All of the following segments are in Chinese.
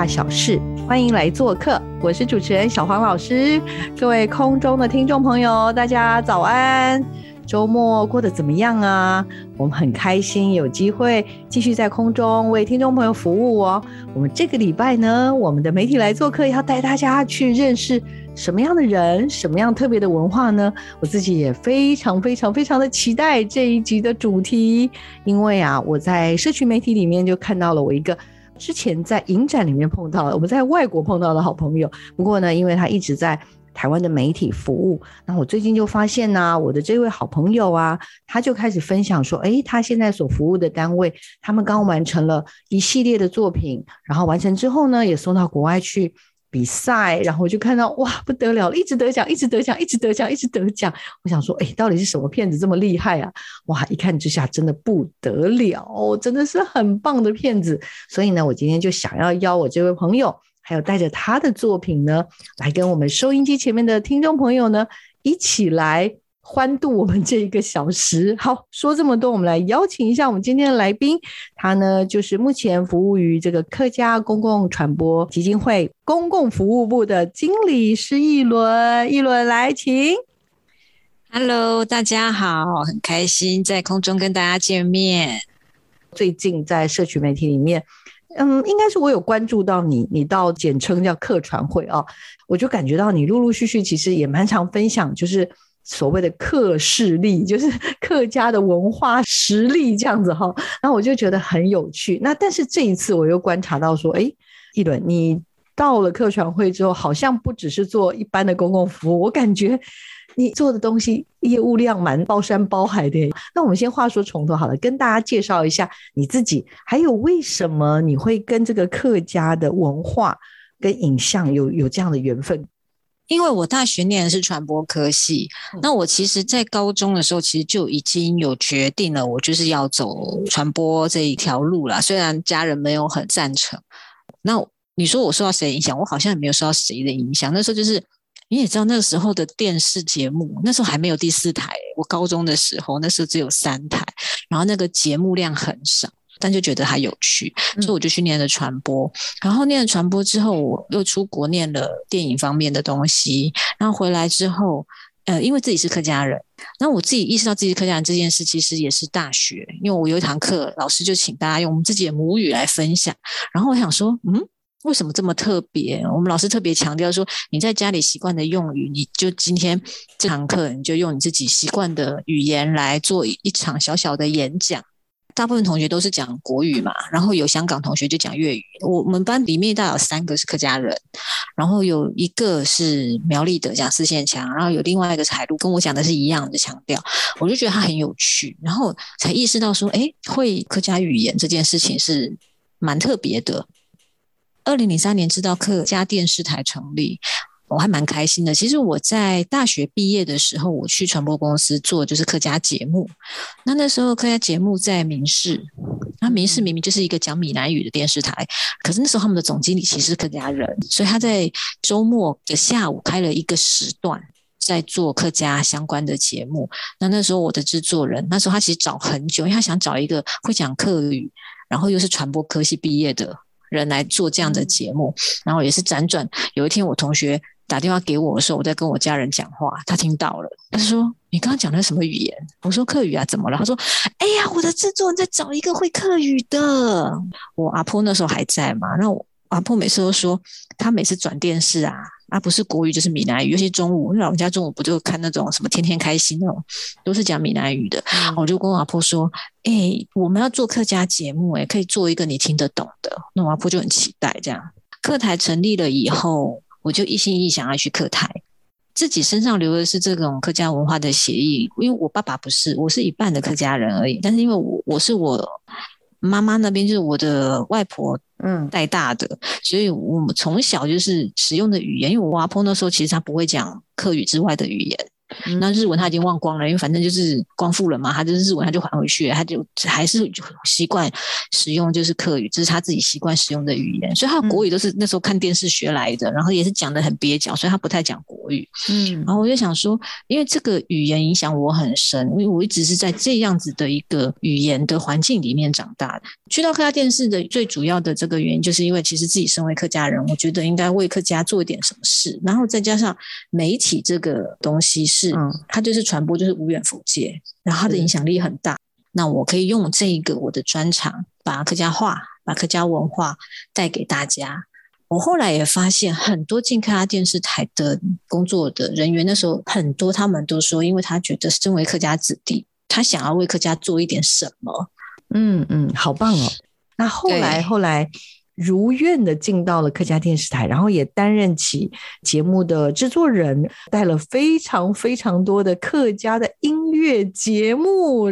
大小事，欢迎来做客。我是主持人小黄老师，各位空中的听众朋友，大家早安。周末过得怎么样啊？我们很开心有机会继续在空中为听众朋友服务哦。我们这个礼拜呢，我们的媒体来做客，要带大家去认识什么样的人，什么样特别的文化呢？我自己也非常非常非常的期待这一集的主题，因为啊，我在社区媒体里面就看到了我一个。之前在影展里面碰到的，我们在外国碰到的好朋友。不过呢，因为他一直在台湾的媒体服务，那我最近就发现呢，我的这位好朋友啊，他就开始分享说，诶，他现在所服务的单位，他们刚完成了一系列的作品，然后完成之后呢，也送到国外去。比赛，然后我就看到哇，不得了，一直得奖，一直得奖，一直得奖，一直得奖。我想说，哎，到底是什么骗子这么厉害啊？哇，一看之下真的不得了，真的是很棒的骗子。所以呢，我今天就想要邀我这位朋友，还有带着他的作品呢，来跟我们收音机前面的听众朋友呢，一起来。欢度我们这一个小时。好，说这么多，我们来邀请一下我们今天的来宾。他呢，就是目前服务于这个客家公共传播基金会公共服务部的经理施一伦。一轮来，请。Hello，大家好，很开心在空中跟大家见面。最近在社区媒体里面，嗯，应该是我有关注到你，你到简称叫客传会啊，我就感觉到你陆陆续续其实也蛮常分享，就是。所谓的客势力，就是客家的文化实力这样子哈，那我就觉得很有趣。那但是这一次我又观察到说，哎，一轮你到了客船会之后，好像不只是做一般的公共服务，我感觉你做的东西业务量蛮包山包海的。那我们先话说从头好了，跟大家介绍一下你自己，还有为什么你会跟这个客家的文化跟影像有有这样的缘分。因为我大学念的是传播科系，那我其实，在高中的时候，其实就已经有决定了，我就是要走传播这一条路了。虽然家人没有很赞成，那你说我受到谁影响？我好像也没有受到谁的影响。那时候就是你也知道，那个时候的电视节目，那时候还没有第四台。我高中的时候，那时候只有三台，然后那个节目量很少。但就觉得还有趣，所以我就去念了传播。然后念了传播之后，我又出国念了电影方面的东西。然后回来之后，呃，因为自己是客家人，那我自己意识到自己是客家人这件事，其实也是大学，因为我有一堂课，老师就请大家用我们自己的母语来分享。然后我想说，嗯，为什么这么特别？我们老师特别强调说，你在家里习惯的用语，你就今天这堂课，你就用你自己习惯的语言来做一场小小的演讲。大部分同学都是讲国语嘛，然后有香港同学就讲粤语。我们班里面大概有三个是客家人，然后有一个是苗栗的讲四线腔，然后有另外一个是海陆，跟我讲的是一样的腔调。我就觉得他很有趣，然后才意识到说，哎，会客家语言这件事情是蛮特别的。二零零三年知道客家电视台成立。我还蛮开心的。其实我在大学毕业的时候，我去传播公司做就是客家节目。那那时候客家节目在民视，那民视明明就是一个讲闽南语的电视台，可是那时候他们的总经理其实是客家人，所以他在周末的下午开了一个时段，在做客家相关的节目。那那时候我的制作人，那时候他其实找很久，因为他想找一个会讲客语，然后又是传播科系毕业的人来做这样的节目。然后也是辗转，有一天我同学。打电话给我的时候，我在跟我家人讲话，他听到了，他说：“你刚刚讲的什么语言？”我说：“客语啊，怎么了？”他说：“哎呀，我的制作人在找一个会客语的。”我阿婆那时候还在嘛，那我阿婆每次都说，他每次转电视啊，啊不是国语就是闽南语，尤其中午，因为老人家中午不就看那种什么天天开心那种，都是讲闽南语的。我就跟我阿婆说：“哎，我们要做客家节目，哎，可以做一个你听得懂的。”那我阿婆就很期待这样。客台成立了以后。我就一心一意想要去客台，自己身上留的是这种客家文化的血液，因为我爸爸不是，我是一半的客家人而已。但是因为我我是我妈妈那边就是我的外婆嗯带大的，所以我们从小就是使用的语言。因为我阿婆那时候其实她不会讲客语之外的语言，那日文他已经忘光了，因为反正就是光复了嘛，他就是日文他就还回去，他就还是习惯使用就是客语，这是他自己习惯使用的语言，所以他国语都是那时候看电视学来的，然后也是讲的很蹩脚，所以他不太讲国语。嗯然后我就想说，因为这个语言影响我很深，因为我一直是在这样子的一个语言的环境里面长大的。去到客家电视的最主要的这个原因，就是因为其实自己身为客家人，我觉得应该为客家做一点什么事，然后再加上媒体这个东西是，嗯它就是传播，就是无远弗届，然后它的影响力很大。那我可以用这一个我的专长，把客家话、把客家文化带给大家。我后来也发现，很多进客家电视台的工作的人员，那时候很多他们都说，因为他觉得身为客家子弟，他想要为客家做一点什么。嗯嗯，好棒哦！那后来后来如愿的进到了客家电视台，然后也担任起节目的制作人，带了非常非常多的客家的音乐节目，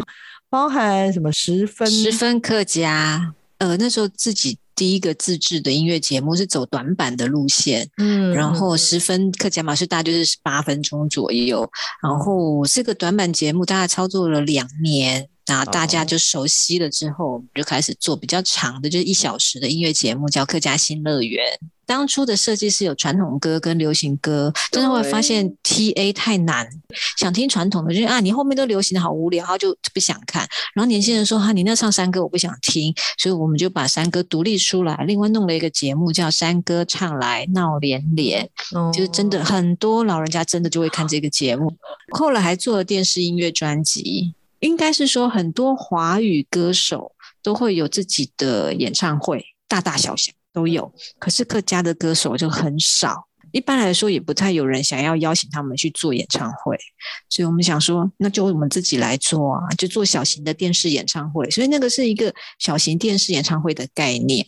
包含什么十分十分客家，呃，那时候自己第一个自制的音乐节目是走短板的路线，嗯然后嗯十分客家马是大概就是八分钟左右，然后这个短板节目大概操作了两年。那大家就熟悉了之后，我们就开始做比较长的，就是一小时的音乐节目，叫《客家新乐园》。当初的设计是有传统歌跟流行歌，但是后来发现 T A 太难，想听传统的，就是啊，你后面都流行的好无聊，然后就不想看。然后年轻人说哈、你那唱山歌我不想听，所以我们就把山歌独立出来，另外弄了一个节目叫《山歌唱来闹连连》。就是真的哦很多老人家真的就会看这个节目。后来还做了电视音乐专辑，应该是说很多华语歌手都会有自己的演唱会，大大小小都有。可是客家的歌手就很少，一般来说也不太有人想要邀请他们去做演唱会，所以我们想说，那就我们自己来做啊，就做小型的电视演唱会。所以那个是一个小型电视演唱会的概念。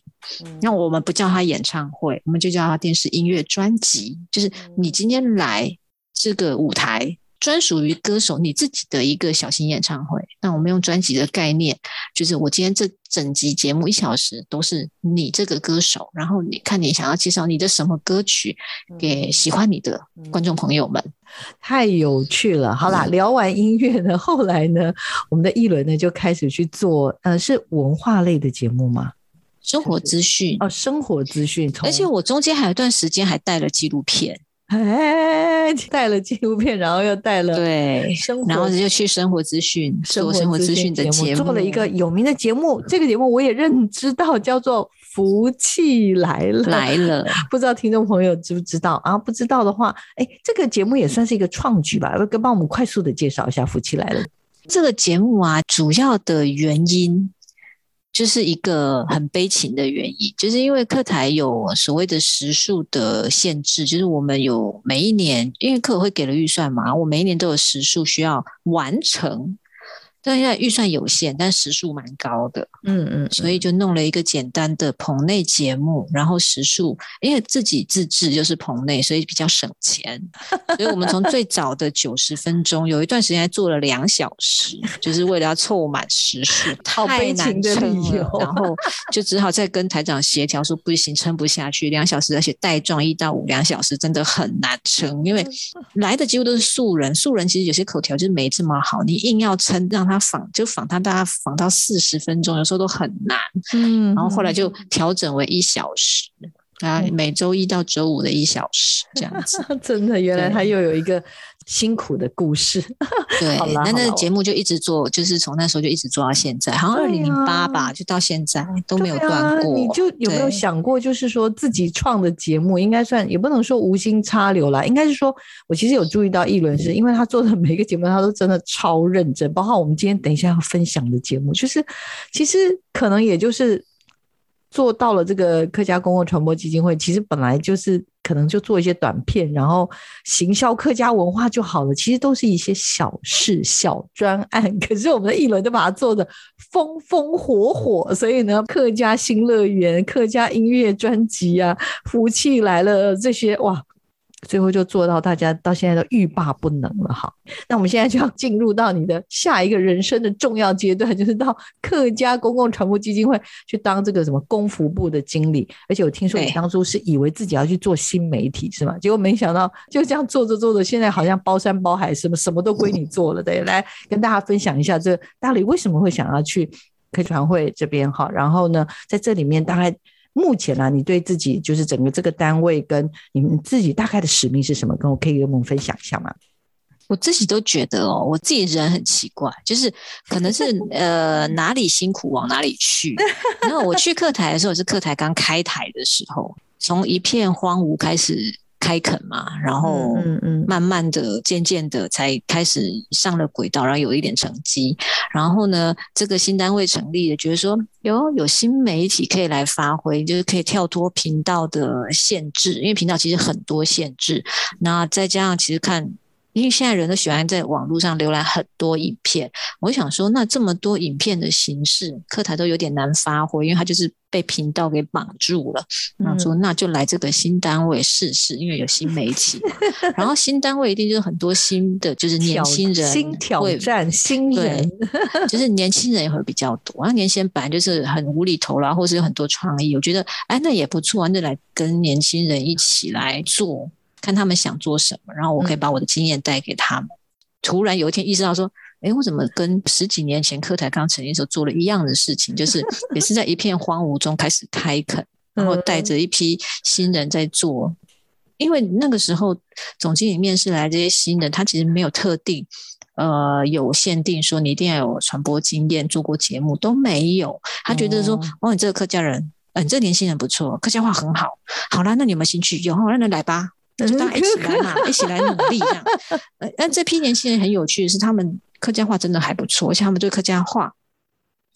那我们不叫它演唱会，我们就叫它电视音乐专辑。就是你今天来这个舞台，专属于歌手你自己的一个小型演唱会。那我们用专辑的概念，就是我今天这整集节目一小时都是你这个歌手，然后你看你想要介绍你的什么歌曲给喜欢你的观众朋友们。太有趣了。好嗯啦，聊完音乐呢，后来呢，我们的一轮呢就开始去做，呃，是文化类的节目吗？生活资讯，哦，生活资讯，而且我中间还有一段时间还带了纪录片，哎，带了纪录片，然后又带了对，生活然后就去生活资讯做生活资讯的节目，做了一个有名的节目。这个节目我也认知到，叫做《福气来了》。来了。不知道听众朋友知不知道啊？不知道的话，哎，这个节目也算是一个创举吧？跟帮我们快速的介绍一下《福气来了》。这个节目啊，主要的原因就是一个很悲情的原因，就是因为课台有所谓的时数的限制，就是我们有每一年，因为课会给了预算嘛，我每一年都有时数需要完成。但现在预算有限，但时数蛮高的，嗯嗯，所以就弄了一个简单的棚内节目，然后时数因为自己自制就是棚内，所以比较省钱。所以我们从最早的九十分钟，有一段时间还做了两小时，就是为了要凑满时数，好太难撑了。然后就只好再跟台长协调说不行，撑不下去，两小时，而且带状一到五两小时真的很难撑，因为来的几乎都是素人，素人其实有些口条就是没这么好，你硬要撑让他访，就访他大家访到四十分钟，有时候都很难。嗯，然后后来就调整为一小时，啊，每周一到周五的一小时这样子。真的，原来他又有一个辛苦的故事。对，那那节目就一直做，就是从那时候就一直做到现在，好像二零零八啊吧，就到现在都没有断过。你就有没有想过，就是说自己创的节目，应该算也不能说无心插柳啦，应该是说，我其实有注意到议论是，因为他做的每个节目，他都真的超认真，包括我们今天等一下要分享的节目，就是其实可能也就是做到了这个客家公共传播基金会，其实本来就是可能就做一些短片，然后行销客家文化就好了，其实都是一些小事、小专案。可是我们的艺人就把它做的风风火火，所以呢，客家新乐园、客家音乐专辑啊，福气来了这些哇。最后就做到大家到现在都欲罢不能了哈。那我们现在就要进入到你的下一个人生的重要阶段，就是到客家公共传播基金会去当这个什么公服部的经理。而且我听说你当初是以为自己要去做新媒体是吗？结果没想到就这样做着做着，现在好像包山包海，什么什么都归你做了。对，来跟大家分享一下，这大理为什么会想要去客传会这边哈？然后呢，在这里面大概。目前呢，你对自己就是整个这个单位跟你们自己大概的使命是什么？跟我可以跟我们分享一下吗？我自己都觉得哦，我自己人很奇怪，就是可能是 呃哪里辛苦往哪里去。然后我去客台的时候是客台刚开台的时候，从一片荒芜开始。开垦嘛，然后慢慢的、渐渐的才开始上了轨道，然后有一点成绩。然后呢，这个新单位成立了，觉得说有有新媒体可以来发挥，就是可以跳脱频道的限制，因为频道其实很多限制。那再加上其实看。因为现在人都喜欢在网络上浏览很多影片，我想说，那这么多影片的形式，课台都有点难发挥，因为它就是被频道给绑住了。那说那就来这个新单位试试，因为有新媒体，然后新单位一定就是很多新的，就是年轻人新挑战新人，就是年轻人也会比较多。然后年轻人本来就是很无厘头啦，或是有很多创意，我觉得哎那也不错，那来跟年轻人一起来做。看他们想做什么，然后我可以把我的经验带给他们。突然有一天意识到说，哎，我怎么跟十几年前课台刚成立的时候做了一样的事情？就是也是在一片荒芜中开始开垦，然后带着一批新人在做。因为那个时候总经理面试来这些新人，他其实没有特定呃有限定说你一定要有传播经验、做过节目都没有。他觉得说，哦，你这个客家人，嗯，这年轻人不错，客家话很好。好啦，那你有没有兴趣？有，那来吧。就大家一起来嘛，一起来努力这样。呃，但这批年轻人很有趣的是，他们客家话真的还不错，而且他们对客家话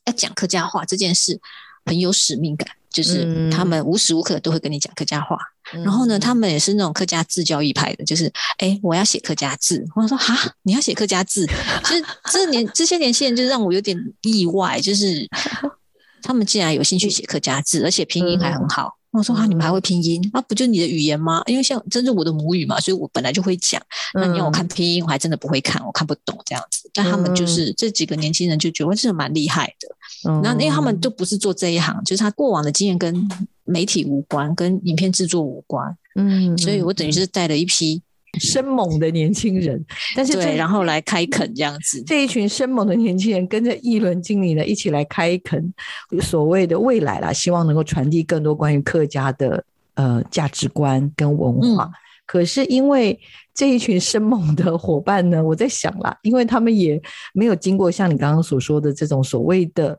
要讲客家话这件事很有使命感，就是他们无时无刻都会跟你讲客家话。然后呢，他们也是那种客家字教育派的，就是哎，我要写客家字。我说哈，你要写客家字？其实这年这些年轻人就让我有点意外，就是 他们竟然有兴趣写客家字，而且拼音还很好。我说啊，你们还会拼音？那不就你的语言吗？因为像真是我的母语嘛，所以我本来就会讲。那你要我看拼音，我还真的不会看，我看不懂这样子。但他们就是这几个年轻人就觉得这是蛮厉害的。那因为他们都不是做这一行，就是他过往的经验跟媒体无关，跟影片制作无关。嗯，所以我等于是带了一批。生猛的年轻人，但是对，然后来开垦这样子，这一群生猛的年轻人跟着一轮经理呢一起来开垦所谓的未来啦，希望能够传递更多关于客家的呃价值观跟文化。可是因为这一群生猛的伙伴呢，我在想啦，因为他们也没有经过像你刚刚所说的这种所谓的。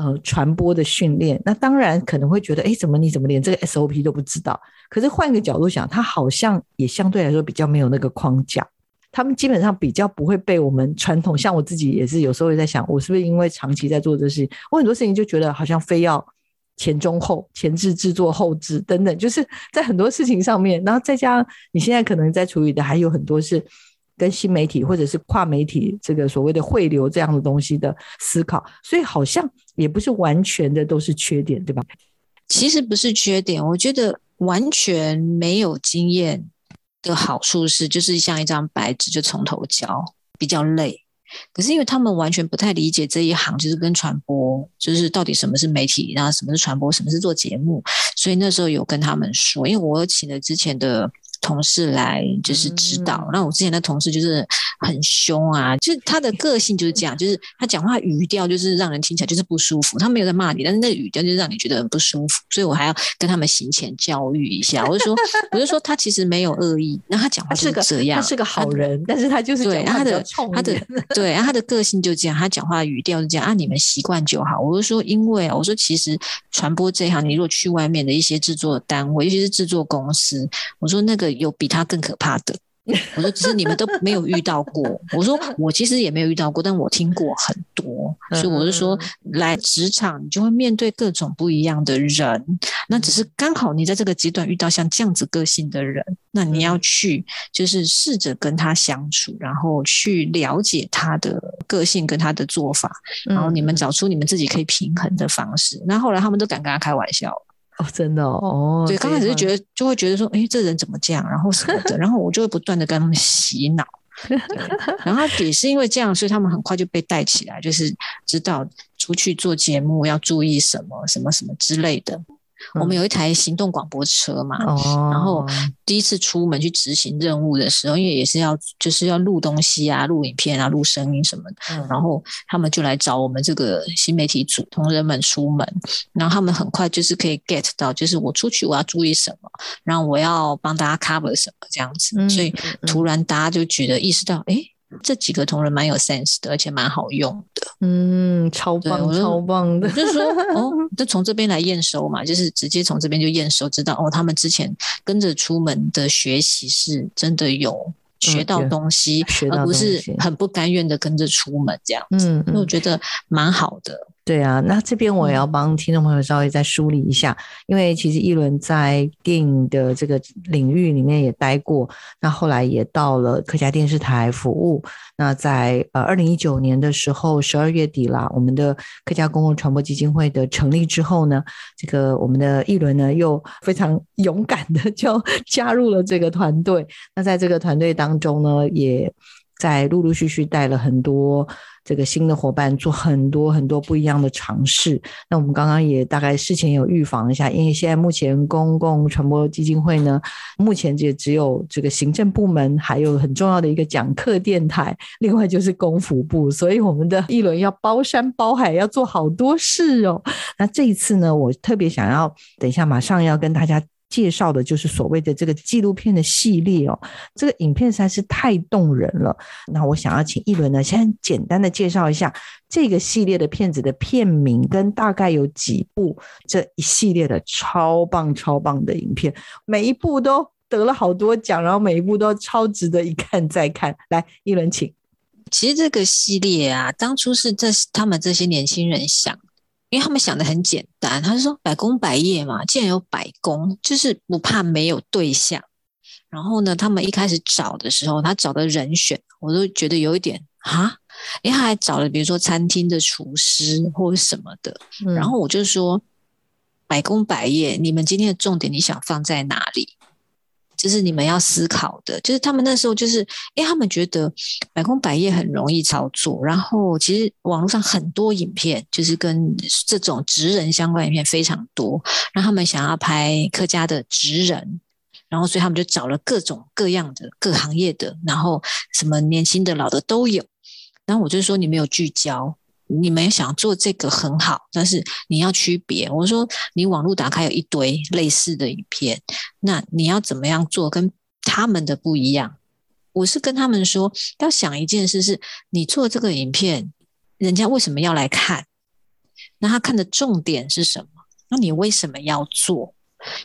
呃，传播的训练，那当然可能会觉得，哎，怎么你怎么连这个 SOP 都不知道？可是换一个角度想，他好像也相对来说比较没有那个框架，他们基本上比较不会被我们传统。像我自己也是有时候会在想，我是不是因为长期在做这事情，我很多事情就觉得好像非要前中后、前置制作、后置等等，就是在很多事情上面，然后再加上你现在可能在处理的还有很多是。跟新媒体或者是跨媒体这个所谓的汇流这样的东西的思考，所以好像也不是完全的都是缺点，对吧？其实不是缺点，我觉得完全没有经验的好处是，就是像一张白纸就从头教，比较累。可是因为他们完全不太理解这一行，就是跟传播，就是到底什么是媒体，然后什么是传播，什么是做节目，所以那时候有跟他们说，因为我请了之前的。同事来就是指导，那我之前的同事就是很凶啊，就是他的个性就是这样，就是他讲话语调就是让人听起来就是不舒服。他没有在骂你，但是那个语调就让你觉得很不舒服，所以我还要跟他们行前教育一下。我就说，我就说他其实没有恶意，那他讲话是个这样，他是个好人，但是他就是对他的他的对，他的个性就这样，他讲话语调是这样啊，你们习惯就好。我就说，因为啊我说其实传播这一行，你如果去外面的一些制作单位，尤其是制作公司，我说那个。有比他更可怕的，我说只是你们都没有遇到过。我说我其实也没有遇到过，但我听过很多，所以我是说，来职场你就会面对各种不一样的人，那只是刚好你在这个阶段遇到像这样子个性的人，那你要去就是试着跟他相处，然后去了解他的个性跟他的做法，然后你们找出你们自己可以平衡的方式。那后来他们都敢跟他开玩笑。哦，真的哦。对，刚开始就觉得得就会觉得说，哎，这人怎么这样，然后什么的，然后我就会不断的跟他们洗脑。对，然后也是因为这样，所以他们很快就被带起来，就是知道出去做节目要注意什么、什么什么之类的。我们有一台行动广播车嘛，哦，然后。第一次出门去执行任务的时候，因为也是要就是要录东西啊、录影片啊、录声音什么的，嗯。然后他们就来找我们这个新媒体组同仁们出门，然后他们很快就是可以 get 到，就是我出去我要注意什么，然后我要帮大家 cover 什么这样子，嗯所以突然大家就觉得意识到，哎，这几个同仁蛮有 sense 的，而且蛮好用的。嗯，超棒，超棒的就是说 哦，就从这边来验收嘛，就是直接从这边就验收，知道哦，他们之前跟着出门的学习是真的有学到东西，而不是很不甘愿的跟着出门这样。嗯嗯，那我觉得蛮好的。对啊，那这边我也要嗯帮听众朋友稍微再梳理一下，因为其实一轮在电影的这个领域里面也待过，那后来也到了客家电视台服务。那在呃二零一九年的时候，十二月底啦，我们的客家公共传播基金会的成立之后呢，这个我们的一轮呢又非常 勇敢的就 加入了这个团队。那在这个团队当中呢，也在陆陆续续带了很多这个新的伙伴，做很多很多不一样的尝试。那我们刚刚也大概事前有预防一下，因为现在目前公共传播基金会呢，目前也只有这个行政部门，还有很重要的一个讲课电台，另外就是公服部，所以我们的一轮要包山包海，要做好多事哦。那这一次呢，我特别想要等一下马上要跟大家。介绍的就是所谓的这个纪录片的系列哦，这个影片实在是太动人了。那我想要请一轮呢，先简单的介绍一下这个系列的片子的片名跟大概有几部这一系列的超棒超棒的影片，每一部都得了好多奖，然后每一部都超值得一看再看。来，一轮请。其实这个系列啊，当初是这他们这些年轻人想，因为他们想的很简单，他就说百工百业嘛，既然有百工，就是不怕没有对象。然后呢，他们一开始找的时候，他找的人选，我都觉得有一点啊，因为他还找了比如说餐厅的厨师或者什么的。嗯然后我就说，百工百业，你们今天的重点你想放在哪里？就是你们要思考的，就是他们那时候就是，因为他们觉得百工百业很容易操作，然后其实网络上很多影片就是跟这种职人相关影片非常多，然后他们想要拍客家的职人，然后所以他们就找了各种各样的各行业的，然后什么年轻的、老的都有。然后我就说你没有聚焦，你们想做这个很好，但是你要区别。我说你网络打开有一堆类似的影片，那你要怎么样做跟他们的不一样？我是跟他们说，要想一件事是，你做这个影片，人家为什么要来看？那他看的重点是什么？那你为什么要做？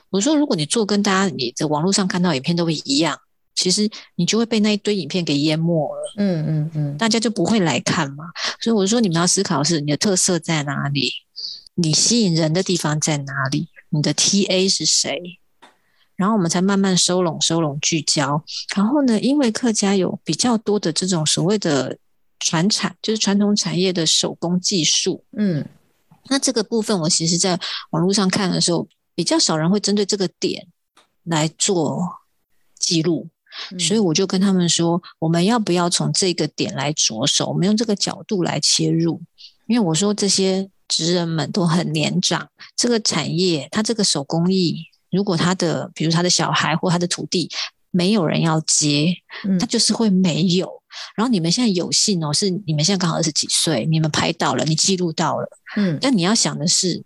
我说，如果你做跟大家你在网络上看到影片都一样，其实你就会被那一堆影片给淹没了。嗯嗯嗯大家就不会来看嘛。所以我说，你们要思考的是你的特色在哪里，你吸引人的地方在哪里，你的 TA 是谁，然后我们才慢慢收拢、收拢、聚焦。然后呢，因为客家有比较多的这种所谓的传产，就是传统产业的手工技术，嗯那这个部分，我其实在网络上看的时候，比较少人会针对这个点来做记录。嗯所以我就跟他们说，我们要不要从这个点来着手？我们用这个角度来切入，因为我说这些职人们都很年长，这个产业，它这个手工艺，如果他的，比如他的小孩或他的徒弟，没有人要接，嗯他就是会没有。然后你们现在有幸哦，是你们现在刚好二十几岁，你们拍到了，你记录到了，嗯但你要想的是，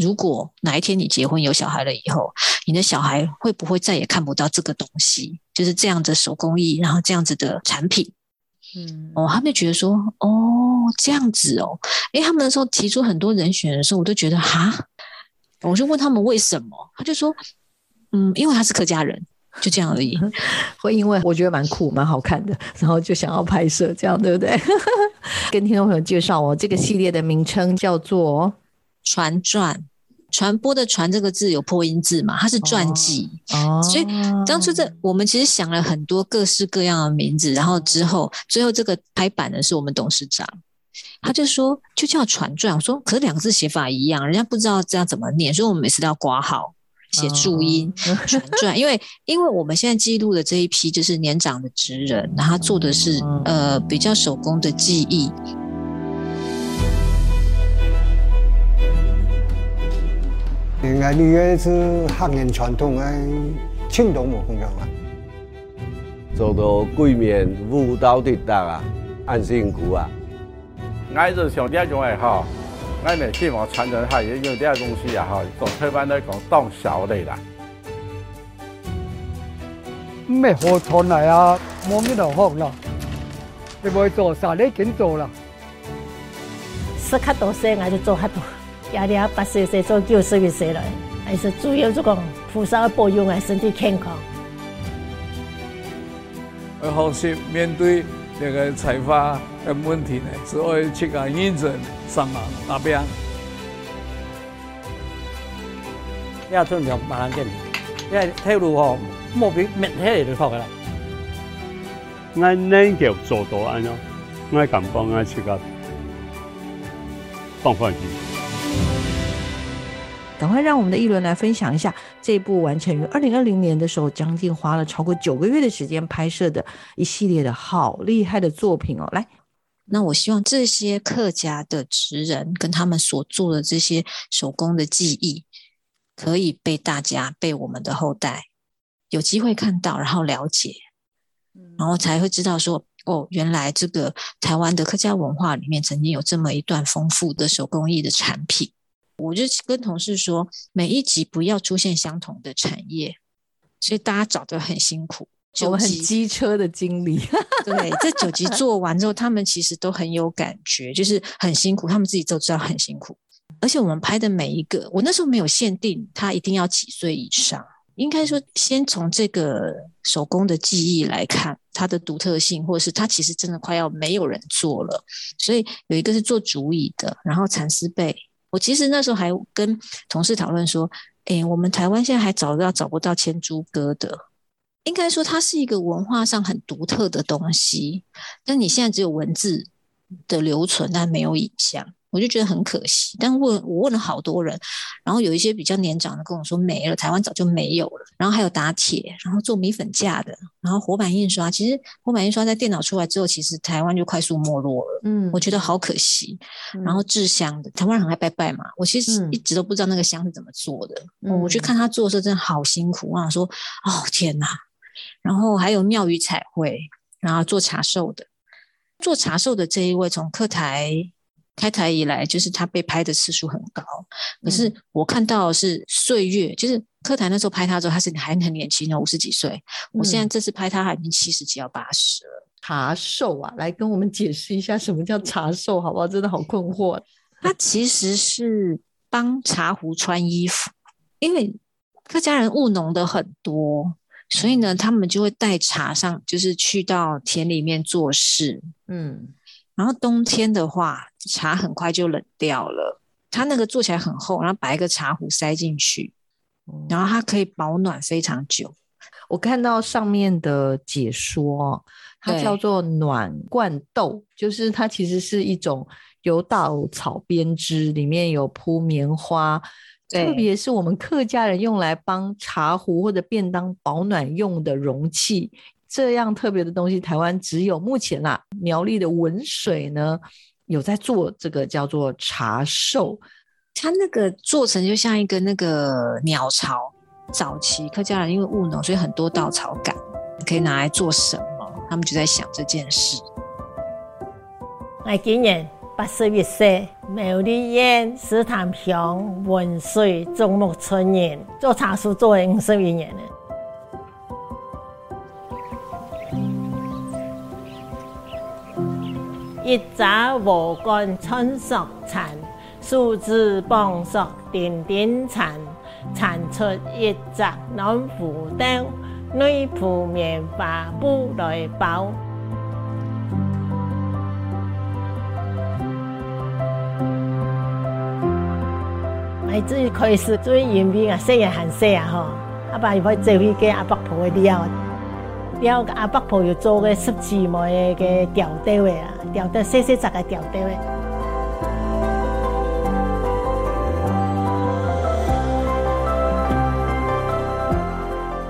如果哪一天你结婚有小孩了以后，你的小孩会不会再也看不到这个东西？就是这样的手工艺，然后这样子的产品嗯哦，他们就觉得说，哦，这样子哦，诶，他们那时候提出很多人选的时候，我都觉得哈，我就问他们为什么，他就说，嗯，因为他是客家人，就这样而已。会因为我觉得蛮酷、蛮好看的，然后就想要拍摄，这样对不对？跟听众朋友介绍哦，这个系列的名称叫做传传传播的“传”这个字有破音字嘛？它是传记。哦，所以当初这我们其实想了很多各式各样的名字，然后之后最后这个拍板的是我们董事长，他就说就叫传传，我说可是两个字写法一样，人家不知道这样怎么念，所以我们每次都要挂号写注音传传，因为因为我们现在记录的这一批就是年长的职人，然后做的是呃比较手工的技艺。应该你个是汉人传统的庆东模风格嘛？做到柜面舞蹈的大啊，安辛苦啊！我是上点种的哈，我们希望传承下，有点东西啊哈，做台湾来讲当小的啦。咩好传来啊？冇咩就好啦，你会做啥？你紧做啦。是较多些，我就做较多。压力八十岁做九十岁了，还是主要这个菩萨保佑我身体健康。而后是面对这个财发的问题呢，只会去个认真上忙那边。要尊重别人见，因为退路吼，莫比灭起来就好个啦。我能够做到安咯，我敢帮我去个放放心。赶快让我们的一轮来分享一下这部完成于二零二零年的时候，将近花了超过九个月的时间拍摄的一系列的好厉害的作品哦。来，那我希望这些客家的职人跟他们所做的这些手工的技艺，可以被大家、被我们的后代有机会看到，然后了解，然后才会知道说，哦，原来这个台湾的客家文化里面曾经有这么一段丰富的手工艺的产品。我就跟同事说，每一集不要出现相同的产业，所以大家找的很辛苦。我们很机车的经理，对，这九集做完之后，他们其实都很有感觉，就是很辛苦，他们自己都知道很辛苦。而且我们拍的每一个，我那时候没有限定他一定要几岁以上，应该说先从这个手工的技艺来看它的独特性，或者是它其实真的快要没有人做了。所以有一个是做竹椅的，然后蚕丝被。我其实那时候还跟同事讨论说，哎，我们台湾现在还找到找不到牵猪歌的，应该说它是一个文化上很独特的东西，但你现在只有文字的留存，但没有影像。我就觉得很可惜，但问我问了好多人，然后有一些比较年长的跟我说没了，台湾早就没有了。然后还有打铁，然后做米粉架的，然后活版印刷，其实活版印刷在电脑出来之后，其实台湾就快速没落了。嗯，我觉得好可惜。然后制香的，台湾人很爱拜拜嘛，我其实一直都不知道那个香是怎么做的。我去看他做的时候，真的好辛苦。我想说，哦天哪！然后还有庙宇彩绘，然后做茶寿的，做茶寿的这一位从客台。开台以来，就是他被拍的次数很高。可是我看到是岁月，就是柯台那时候拍他的时候，他是还很年轻哦，五十几岁。我现在这次拍他，他已经七十几，要八十了。茶寿啊，来跟我们解释一下什么叫茶寿，好不好？真的好困惑。他其实是帮茶壶穿衣服，因为客家人务农的很多，所以呢，他们就会带茶上，就是去到田里面做事。嗯。然后冬天的话，茶很快就冷掉了。它那个做起来很厚，然后把一个茶壶塞进去，然后它可以保暖非常久。我看到上面的解说，它叫做暖罐豆，就是它其实是一种由稻草编织，里面有铺棉花，特别是我们客家人用来帮茶壶或者便当保暖用的容器。这样特别的东西，台湾只有目前啊，苗栗的文水呢有在做这个叫做茶寿，它那个做成就像一个那个鸟巢。早期客家人因为务农，所以很多稻草杆可以拿来做什么？他们就在想这件事。我今年八十一岁，苗栗县石潭乡文水中木村人，做茶树做了五十一年了。一扎禾杆春熟残，树枝傍树点点残，残出一扎暖壶灯，内铺棉花布来包。哎，这开始最严兵啊，细人很细啊，吼，阿爸又可以做飞机，阿伯抱会了。了阿伯婆又做个十字枚的吊带的啦，吊带细细杂个吊带的。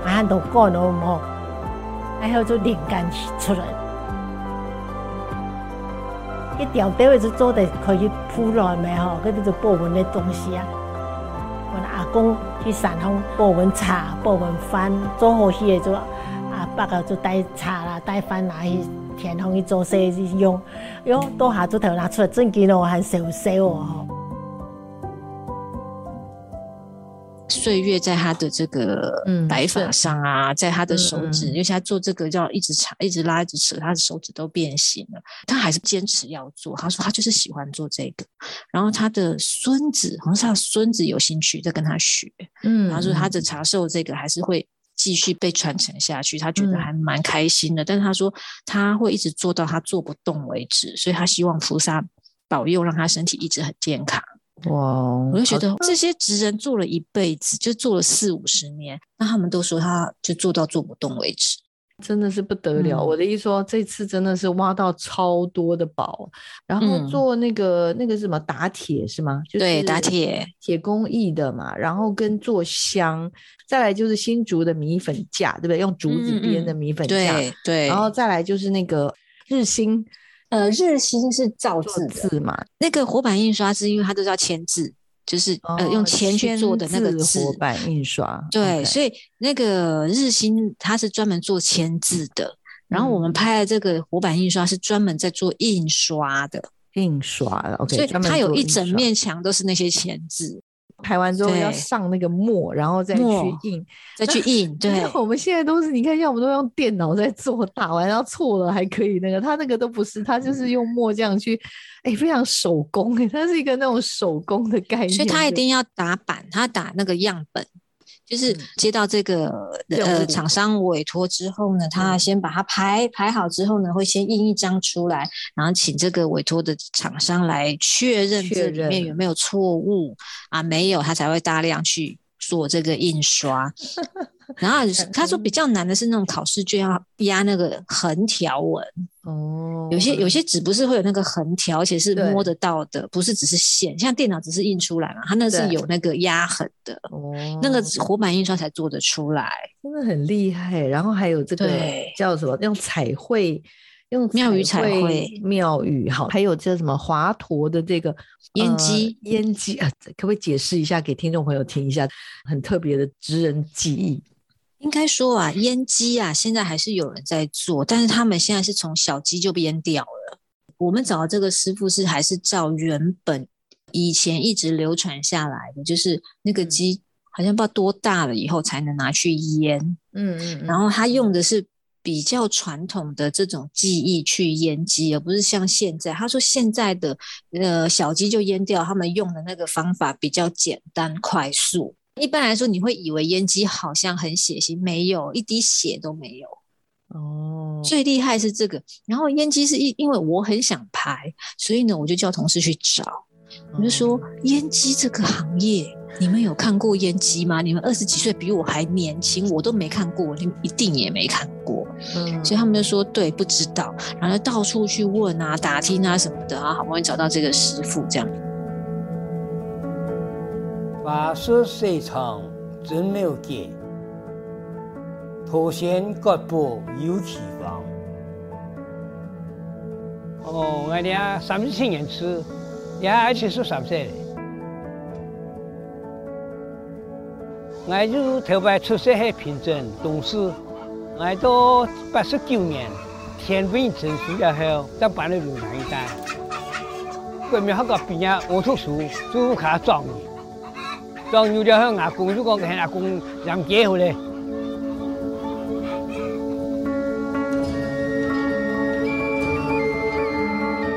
啊，都干了么？然后就灵感出来。一吊带位就做的可以铺来没吼，嗰啲就保温的东西啊。我阿公去山上保温茶、保温饭，做好些就阿伯啊就带茶啦、带饭拿去田上去做些用，哟，多下就头拿出来正经哦，还少少哦。岁月在他的这个白发上啊，在他的手指，因为他做这个要一直插、一直拉、一直扯，他的手指都变形了。他还是坚持要做。他说他就是喜欢做这个。然后他的孙子，好像是他孙子有兴趣在跟他学。嗯，他说他的茶寿这个还是会继续被传承下去，他觉得还蛮开心的。但是他说他会一直做到他做不动为止，所以他希望菩萨保佑，让他身体一直很健康。哇！我就觉得这些职人做了一辈子，就做了四五十年，那他们都说他就做到做不动为止，真的是不得了。我的意思说，这次真的是挖到超多的宝，然后做那个那个什么打铁是吗？对，打铁铁工艺的嘛，然后跟做香，再来就是新竹的米粉架，对不对？用竹子编的米粉架，对，然后再来就是那个日新。呃，日新是造字字嘛？那个活版印刷是因为它都是要签字，就是呃用铅去做的那个字。活版印刷对，所以那个日新它是专门做签字的，然后我们拍的这个活版印刷是专门在做印刷的，印刷的。OK，所以它有一整面墙都是那些签字。排完之后要上那个墨，然后再去印，再去印。对，我们现在都是你看，像我们都用电脑在做，打完然后错了还可以那个，他那个都不是，他就是用墨这样去，哎，非常手工哎，它是一个那种手工的概念，所以他一定要打板，他打那个样本。就是接到这个呃厂商委托之后呢，他先把它排排好之后呢，会先印一张出来，然后请这个委托的厂商来确认这里面有没有错误。啊，没有他才会大量去做这个印刷。然后他说比较难的是那种考试卷要压那个横条纹哦，有些有些纸不是会有那个横条，而且是摸得到的，不是只是线，像电脑只是印出来嘛，它那是有那个压痕的哦，那个活版印刷才做得出来，真的很厉害。然后还有这个叫什么用彩绘，用庙宇彩绘庙宇好，还有叫什么华佗的这个烟机烟机啊，可不可以解释一下给听众朋友听一下，很特别的职人技艺。应该说啊，腌鸡啊，现在还是有人在做，但是他们现在是从小鸡就腌掉了。我们找的这个师傅是还是照原本以前一直流传下来的，就是那个鸡好像不知道多大了以后才能拿去腌。嗯嗯。然后他用的是比较传统的这种技艺去腌鸡，而不是像现在他说现在的呃小鸡就腌掉，他们用的那个方法比较简单快速。一般来说，你会以为腌鸡好像很血腥，没有一滴血都没有。哦，最厉害是这个。然后腌鸡是因因为我很想拍，所以呢，我就叫同事去找。我就说，烟机这个行业，你们有看过烟机吗？你们二十几岁，比我还年轻，我都没看过，你一定也没看过。嗯，所以他们就说，对，不知道。然后到处去问啊、打听啊什么的啊，好不容易找到这个师傅，这样。八十岁长真没有见，头先各部有奇方。哦，我俩三十七年次，也七十三岁了。我就头摆出生喺平镇东市，我到八十九年天分成熟了后，才搬到龙潭一带。过面那个毕业我读书，就开始装。装牛了后，阿公就讲给阿公养鸡回来。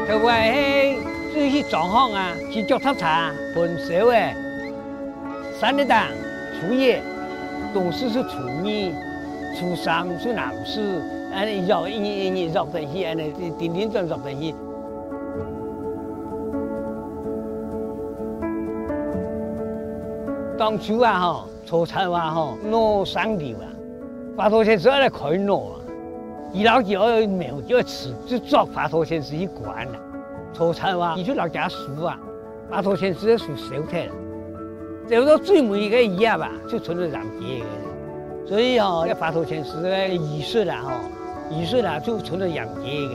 头外嘿，这些状况啊，去脚踏车、盆烧诶，三日当初一，冬四是初二，初三是南市，安尼绕一年一年绕在去，安尼点点转绕在去。当初啊，哈，出差啊，哈，拿上吊啊，发多钱之后来开拿啊，二老就要苗就吃，就做发头先是一贯了。初菜话，你去老家树啊，八头先是树烧铁，就到最尾个一样吧，就存着染结的。所以哦，要发头先是个仪式啦，哦，仪式啦就存着养结的。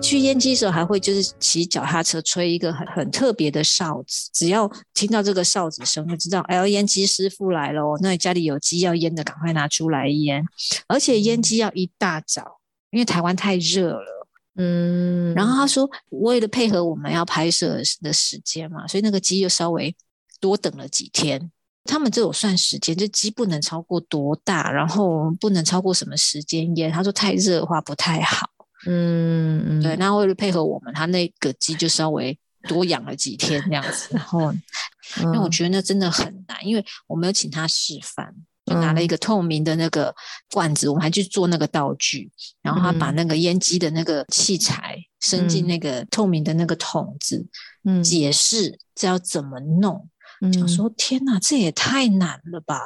去烟机的时候，还会就是骑脚踏车吹一个很很特别的哨子，只要听到这个哨子声，就知道哎，烟机师傅来了哦。那家里有鸡要腌的，赶快拿出来腌。而且腌鸡要一大早，因为台湾太热了。嗯，然后他说，为了配合我们要拍摄的时间嘛，所以那个鸡就稍微多等了几天。他们这有算时间，这鸡不能超过多大，然后不能超过什么时间腌。他说太热的话不太好。嗯嗯，对，那为了配合我们，他那个鸡就稍微多养了几天这样子。然后，因为我觉得那真的很难，因为我没有请他示范，就拿了一个透明的那个罐子，我们还去做那个道具，然后他把那个烟机的那个器材伸进那个透明的那个桶子，嗯，解释这要怎么弄。想说天哪，这也太难了吧！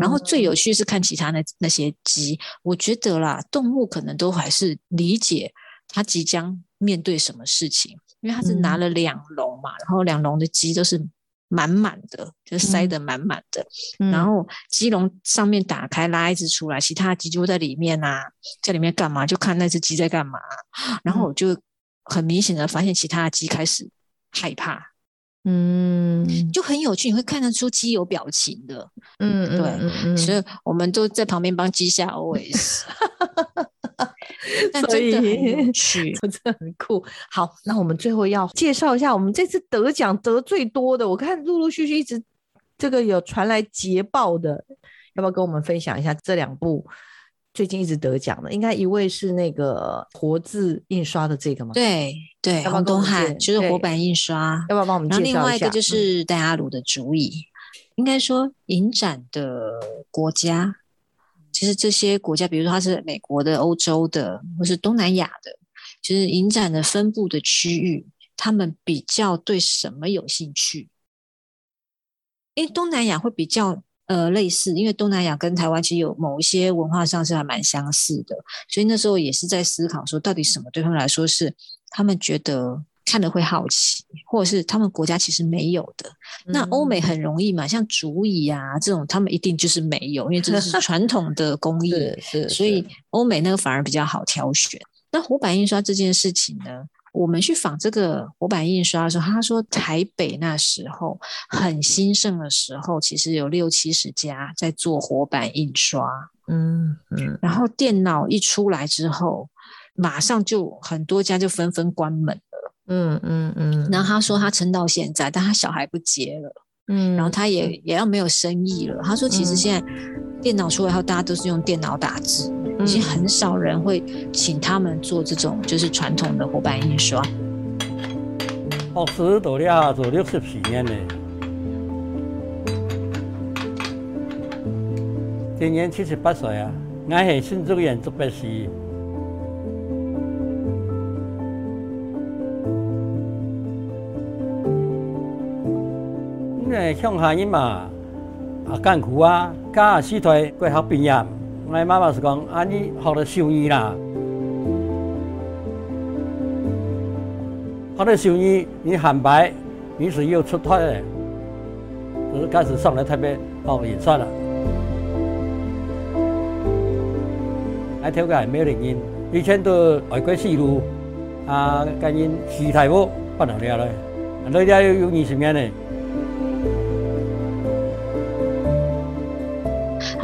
然后最有。趣是看其他那那些鸡，我觉得啦，动物可能都还是理解它即将面对什么事情，因为它是拿了两笼嘛，然后两笼的鸡都是满满的，就塞得满满的，然后鸡笼上面打开拉一只出来，其他鸡就在里面啊，在里面干嘛？就看那只鸡在干嘛，然后我就很明显的发现其他的鸡开始害怕。嗯，就很有趣，你会看得出鸡有表情的。嗯，对，所以我们都在旁边帮鸡下 OS。但真的很有趣，真的很酷。好，那我们最后要介绍一下我们这次得奖得最多的，我看陆陆续续一直这个有传来捷报的，要不要跟我们分享一下这两部？最近一直得奖的，应该一位是那个活字印刷的这个吗？对对，黄东汉就是活版印刷，要不要帮我们介绍一下？然后另外一个就是戴阿鲁的主意，应该说影展的国家，其实这些国家，比如说它是美国的、欧洲的，或是东南亚的，就是影展的分布的区域，他们比较对什么有兴趣？因为东南亚会比较。呃，类似，因为东南亚跟台湾其实有某一些文化上是还蛮相似的，所以那时候也是在思考说，到底什么对他们来说是他们觉得看了会好奇，或者是他们国家其实没有的。那欧美很容易嘛，像竹椅啊这种，他们一定就是没有，因为这是 传统的工艺，所以欧美那个反而比较好挑选。那活版印刷这件事情呢？我们去仿这个活版印刷的时候，他说台北那时候很兴盛的时候，其实有六七十家在做活版印刷，嗯嗯，然后电脑一出来之后，马上就很多家就纷纷关门了，嗯嗯嗯。然后他说他撑到现在，但他小孩不接了，嗯，然后他也也要没有生意了。他说其实现在电脑出来后，大家都是用电脑打字。已经很少人会请他们做这种就是传统的活版印刷。学师做了做六十四年了，今年七十八岁啊，我是新竹县竹北市。因为乡下人嘛，啊艰苦啊，加四岁过学毕业。我妈妈是讲，啊，你学了手艺啦，学了手艺，你汉白，你是又出头的，就是开始上来特别学印刷了。爱跳个没有原因，以前都外国西路，啊，跟人西太婆不能聊了嘞，人家有有二十年嘞。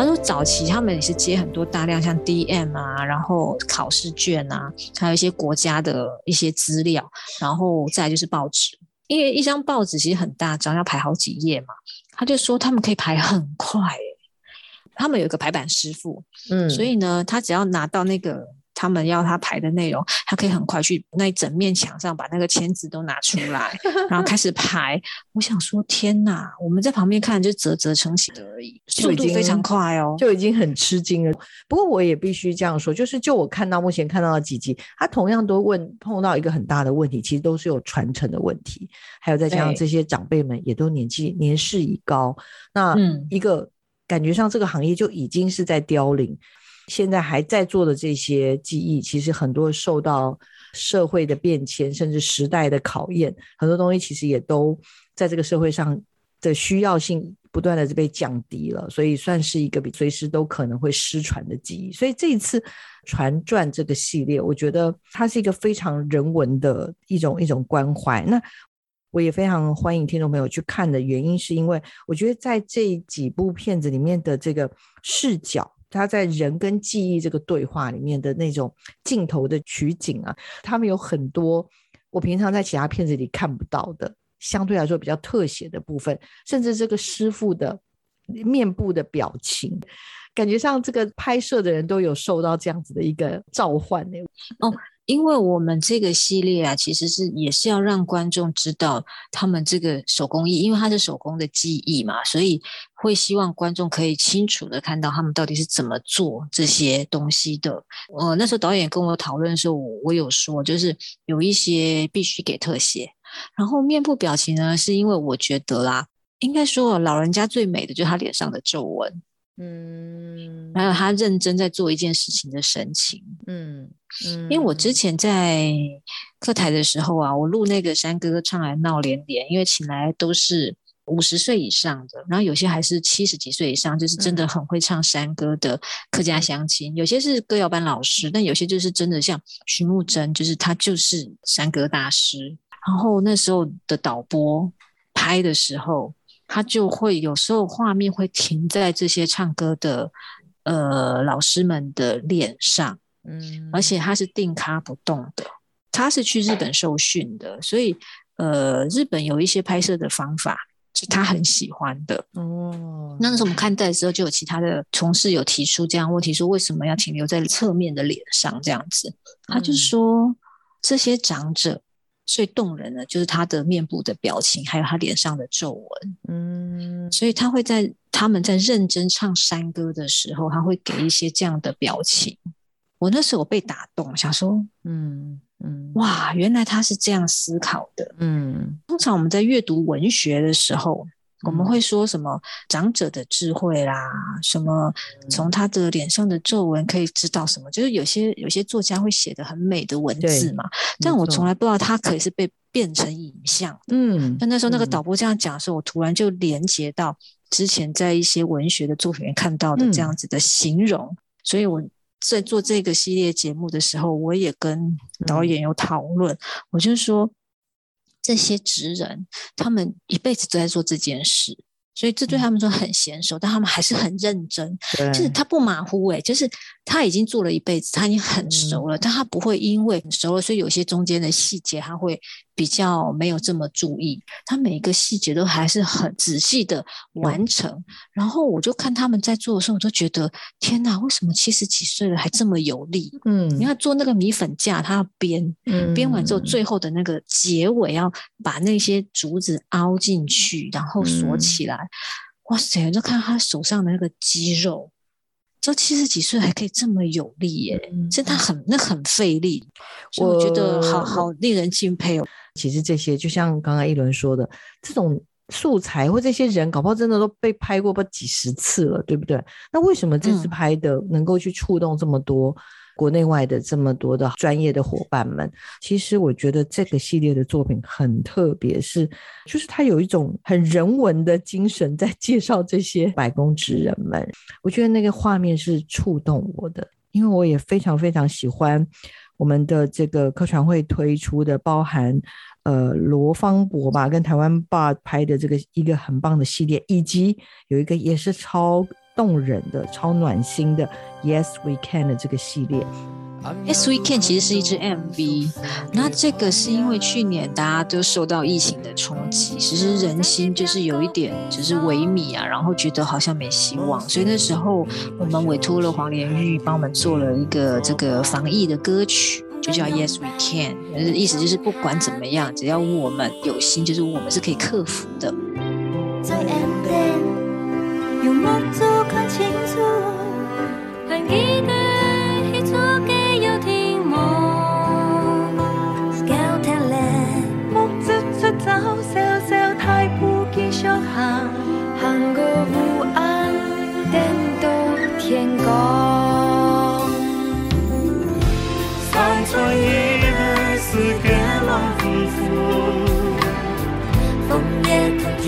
他说：“早期他们也是接很多大量像 DM 啊，然后考试卷啊，还有一些国家的一些资料，然后再就是报纸，因为一张报纸其实很大张，要排好几页嘛。他就说他们可以排很快，他们有一个排版师傅，嗯，所以呢，他只要拿到那个。”他们要他排的内容，他可以很快去那一整面墙上把那个签字都拿出来，然后开始排。我想说，天哪！我们在旁边看就啧啧称奇的而已，速度非常快哦，就已经很吃惊了。不过我也必须这样说，就是就我看到目前看到的几集，他同样都问碰到一个很大的问题，其实都是有传承的问题，还有再加上这些长辈们也都年纪年事已高，那一个。感觉上这个行业就已经是在凋零。现在还在做的这些技艺，其实很多受到社会的变迁，甚至时代的考验，很多东西其实也都在这个社会上的需要性不断的被降低了，所以算是一个比随时都可能会失传的技艺。所以这一次传传这个系列，我觉得它是一个非常人文的一种一种关怀。那我也非常欢迎听众朋友去看的原因，是因为我觉得在这几部片子里面的这个视角。他在人跟记忆这个对话里面的那种镜头的取景啊，他们有很多我平常在其他片子里看不到的，相对来说比较特写的部分，甚至这个师傅的面部的表情，感觉上这个拍摄的人都有受到这样子的一个召唤呢。哦。因为我们这个系列啊，其实是也是要让观众知道他们这个手工艺，因为它是手工的技艺嘛，所以会希望观众可以清楚的看到他们到底是怎么做这些东西的。呃，那时候导演跟我讨论的时候，我有说，就是有一些必须给特写，然后面部表情呢，是因为我觉得啦，应该说老人家最美的就是他脸上的皱纹。嗯，还有他认真在做一件事情的神情，嗯嗯，因为我之前在课台的时候啊，我录那个山歌唱来闹连连，因为请来都是五十岁以上的，然后有些还是七十几岁以上，就是真的很会唱山歌的客家乡亲，有些是歌谣班老师，但有些就是真的像徐木真，就是他就是山歌大师。然后那时候的导播拍的时候。他就会有时候画面会停在这些唱歌的呃老师们的脸上，嗯，而且他是定咖不动的，他是去日本受训的，所以呃日本有一些拍摄的方法是他很喜欢的哦。那时候我们看待的时候，就有其他的同事有提出这样问题，说为什么要停留在侧面的脸上这样子？他就说这些长者。最动人的就是他的面部的表情，还有他脸上的皱纹。嗯，所以他会在他们在认真唱山歌的时候，他会给一些这样的表情。我那时候被打动，想说，嗯嗯，哇，原来他是这样思考的。嗯，通常我们在阅读文学的时候。我们会说什么长者的智慧啦，什么从他的脸上的皱纹可以知道什么？就是有些有些作家会写的很美的文字嘛，但我从来不知道他可以是被变成影像。嗯，但那时候那个导播这样讲的时候，我突然就连接到之前在一些文学的作品面看到的这样子的形容，所以我在做这个系列节目的时候，我也跟导演有讨论，我就说。这些职人，他们一辈子都在做这件事，所以这对他们说很娴熟，但他们还是很认真，就是他不马虎诶，就是他已经做了一辈子，他已经很熟了，但他不会因为熟了，所以有些中间的细节他会。比较没有这么注意，他每一个细节都还是很仔细的完成。然后我就看他们在做的时候，我就觉得天哪，为什么七十几岁了还这么有力？嗯，你看做那个米粉架，他要编，编完之后最后的那个结尾要把那些竹子凹进去，然后锁起来。哇塞！就看他手上的那个肌肉，这七十几岁还可以这么有力耶！真的很那很费力，我觉得好好令人敬佩哦。其实这些就像刚刚一轮说的，这种素材或这些人，搞不好真的都被拍过不几十次了，对不对？那为什么这次拍的能够去触动这么多国内外的这么多的专业的伙伴们？其实我觉得这个系列的作品很特别，是就是它有一种很人文的精神在介绍这些百工职人们。我觉得那个画面是触动我的，因为我也非常非常喜欢。我们的这个科传会推出的，包含呃罗芳博吧跟台湾爸拍的这个一个很棒的系列，以及有一个也是超动人的、超暖心的 Yes We Can 的这个系列。Yes We Can 其实是一支 MV，那这个是因为去年大家都受到疫情的冲击，其实人心就是有一点就是萎靡啊，然后觉得好像没希望，所以那时候我们委托了黄连玉帮我们做了一个这个防疫的歌曲，就叫 Yes We Can，意思就是不管怎么样，只要我们有心，就是我们是可以克服的。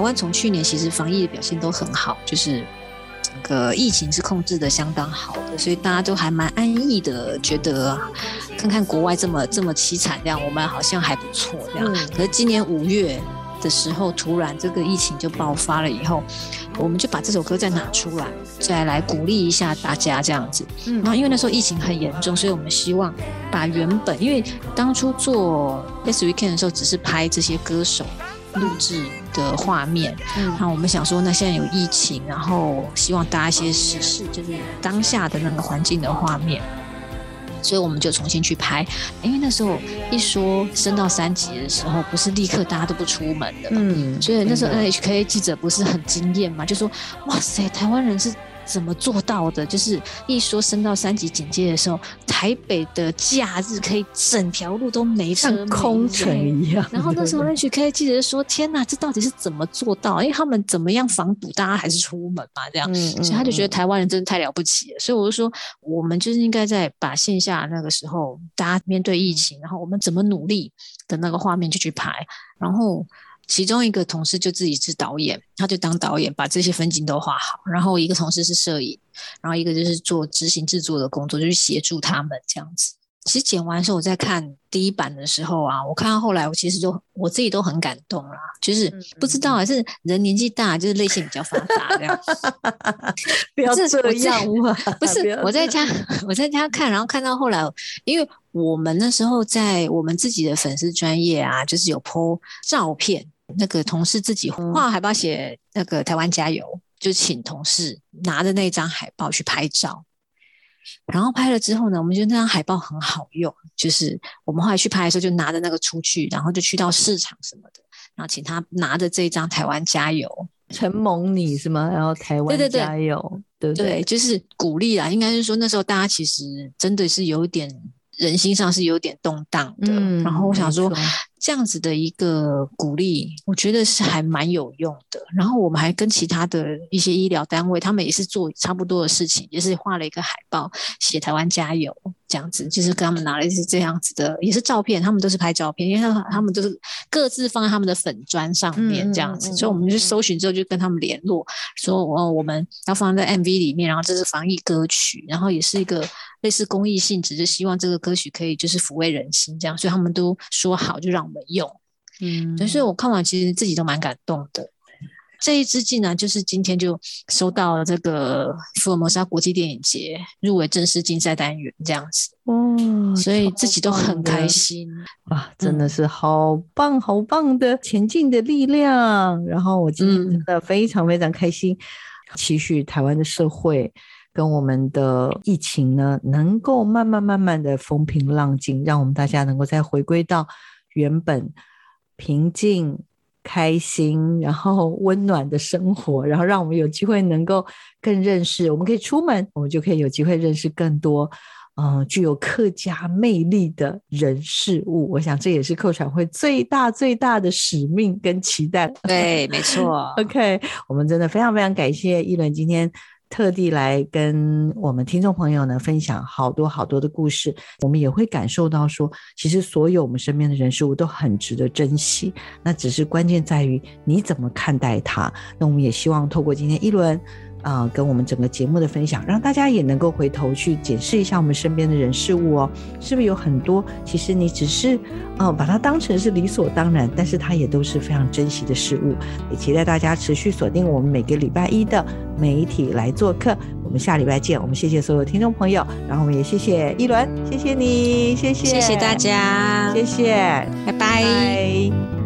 台湾从去年其实防疫的表现都很好，就是整个疫情是控制的相当好的，所以大家都还蛮安逸的，觉得看看国外这么这么凄惨，这样我们好像还不错这样。可是今年五月的时候，突然这个疫情就爆发了以后，我们就把这首歌再拿出来，再来鼓励一下大家这样子。嗯然后因为那时候疫情很严重，所以我们希望把原本因为当初做 Yes Weekend 的时候，只是拍这些歌手。录制的画面，然后我们想说，那现在有疫情，然后希望搭一些时事，就是当下的那个环境的画面，所以我们就重新去拍。因为那时候一说升到三级的时候，不是立刻大家都不出门的嘛，嗯，所以那时候 NHK 记者不是很惊艳嘛，就说哇塞，台湾人是。怎么做到的？就是一说升到三级警戒的时候，台北的假日可以整条路都没车，像空城一样。然后那时候 NHK 记者说：“天哪，这到底是怎么做到？因为他们怎么样防堵大家还是出门嘛？这样，所以他就觉得台湾人真的太了不起了。所以我就说，我们就是应该在把线下那个时候大家面对疫情，然后我们怎么努力的那个画面就去拍，然后。”其中一个同事就自己是导演，他就当导演，把这些分镜都画好。然后一个同事是摄影，然后一个就是做执行制作的工作，就是协助他们这样子。其实剪完的时候，我在看第一版的时候啊，我看到后来，我其实就我自己都很感动啦。就是不知道还是人年纪大，就是泪腺比较发达这样。不要这样嘛！不 是我在家，我在家看，然后看到后来，因为我们那时候在我们自己的粉丝专业啊，就是有 po 照片。那个同事自己画海报，写那个台湾加油，就请同事拿着那张海报去拍照。然后拍了之后呢，我们觉得那张海报很好用，就是我们后来去拍的时候，就拿着那个出去，然后就去到市场什么的，然后请他拿着这张台湾加油，承蒙你是吗？然后台湾加油，对对，就是鼓励啦。应该是说那时候大家其实真的是有点人心上是有点动荡的。然后我想说。这样子的一个鼓励，我觉得是还蛮有用的。然后我们还跟其他的一些医疗单位，他们也是做差不多的事情，也是画了一个海报，写台湾加油这样子，就是跟他们拿了一些这样子的，也是照片，他们都是拍照片，因为他他们都是各自放在他们的粉砖上面这样子，所以我们就搜寻之后就跟他们联络，说哦我们要放在 MV 里面，然后这是防疫歌曲，然后也是一个。类似公益性质，就希望这个歌曲可以就是抚慰人心，这样，所以他们都说好，就让我们用。嗯，所以我看完其实自己都蛮感动的。这一支竟然就是今天就收到了这个福尔摩沙国际电影节入围正式竞赛单元这样子哦，所以自己都很开心啊，真的是好棒好棒的前进的力量。然后我今天真的非常非常开心，期许台湾的社会。跟我们的疫情呢，能够慢慢慢慢的风平浪静，让我们大家能够再回归到原本平静、开心，然后 温暖的生活，然后让我们有机会能够更认识，我们可以出门，我们就可以有机会认识更多，嗯，具有客家魅力的人事物。我想这也是客船会最大最大的使命跟期待。对，没错。OK，我们真的非常非常感谢一轮今天。特地来跟我们听众朋友呢分享好多好多的故事，我们也会感受到说，其实所有我们身边的人事物都很值得珍惜。那只是关键在于你怎么看待它。那我们也希望透过今天一轮。啊，跟我们整个节目的分享，让大家也能够回头去检视一下我们身边的人事物哦，是不是有很多其实你只是呃把它当成是理所当然，但是它也都是非常珍惜的事物。也期待大家持续锁定我们每个礼拜一的媒体来做客。我们下礼拜见。我们谢谢所有听众朋友，然后我们也谢谢一轮，谢谢你，谢谢，谢谢大家，谢谢，拜拜。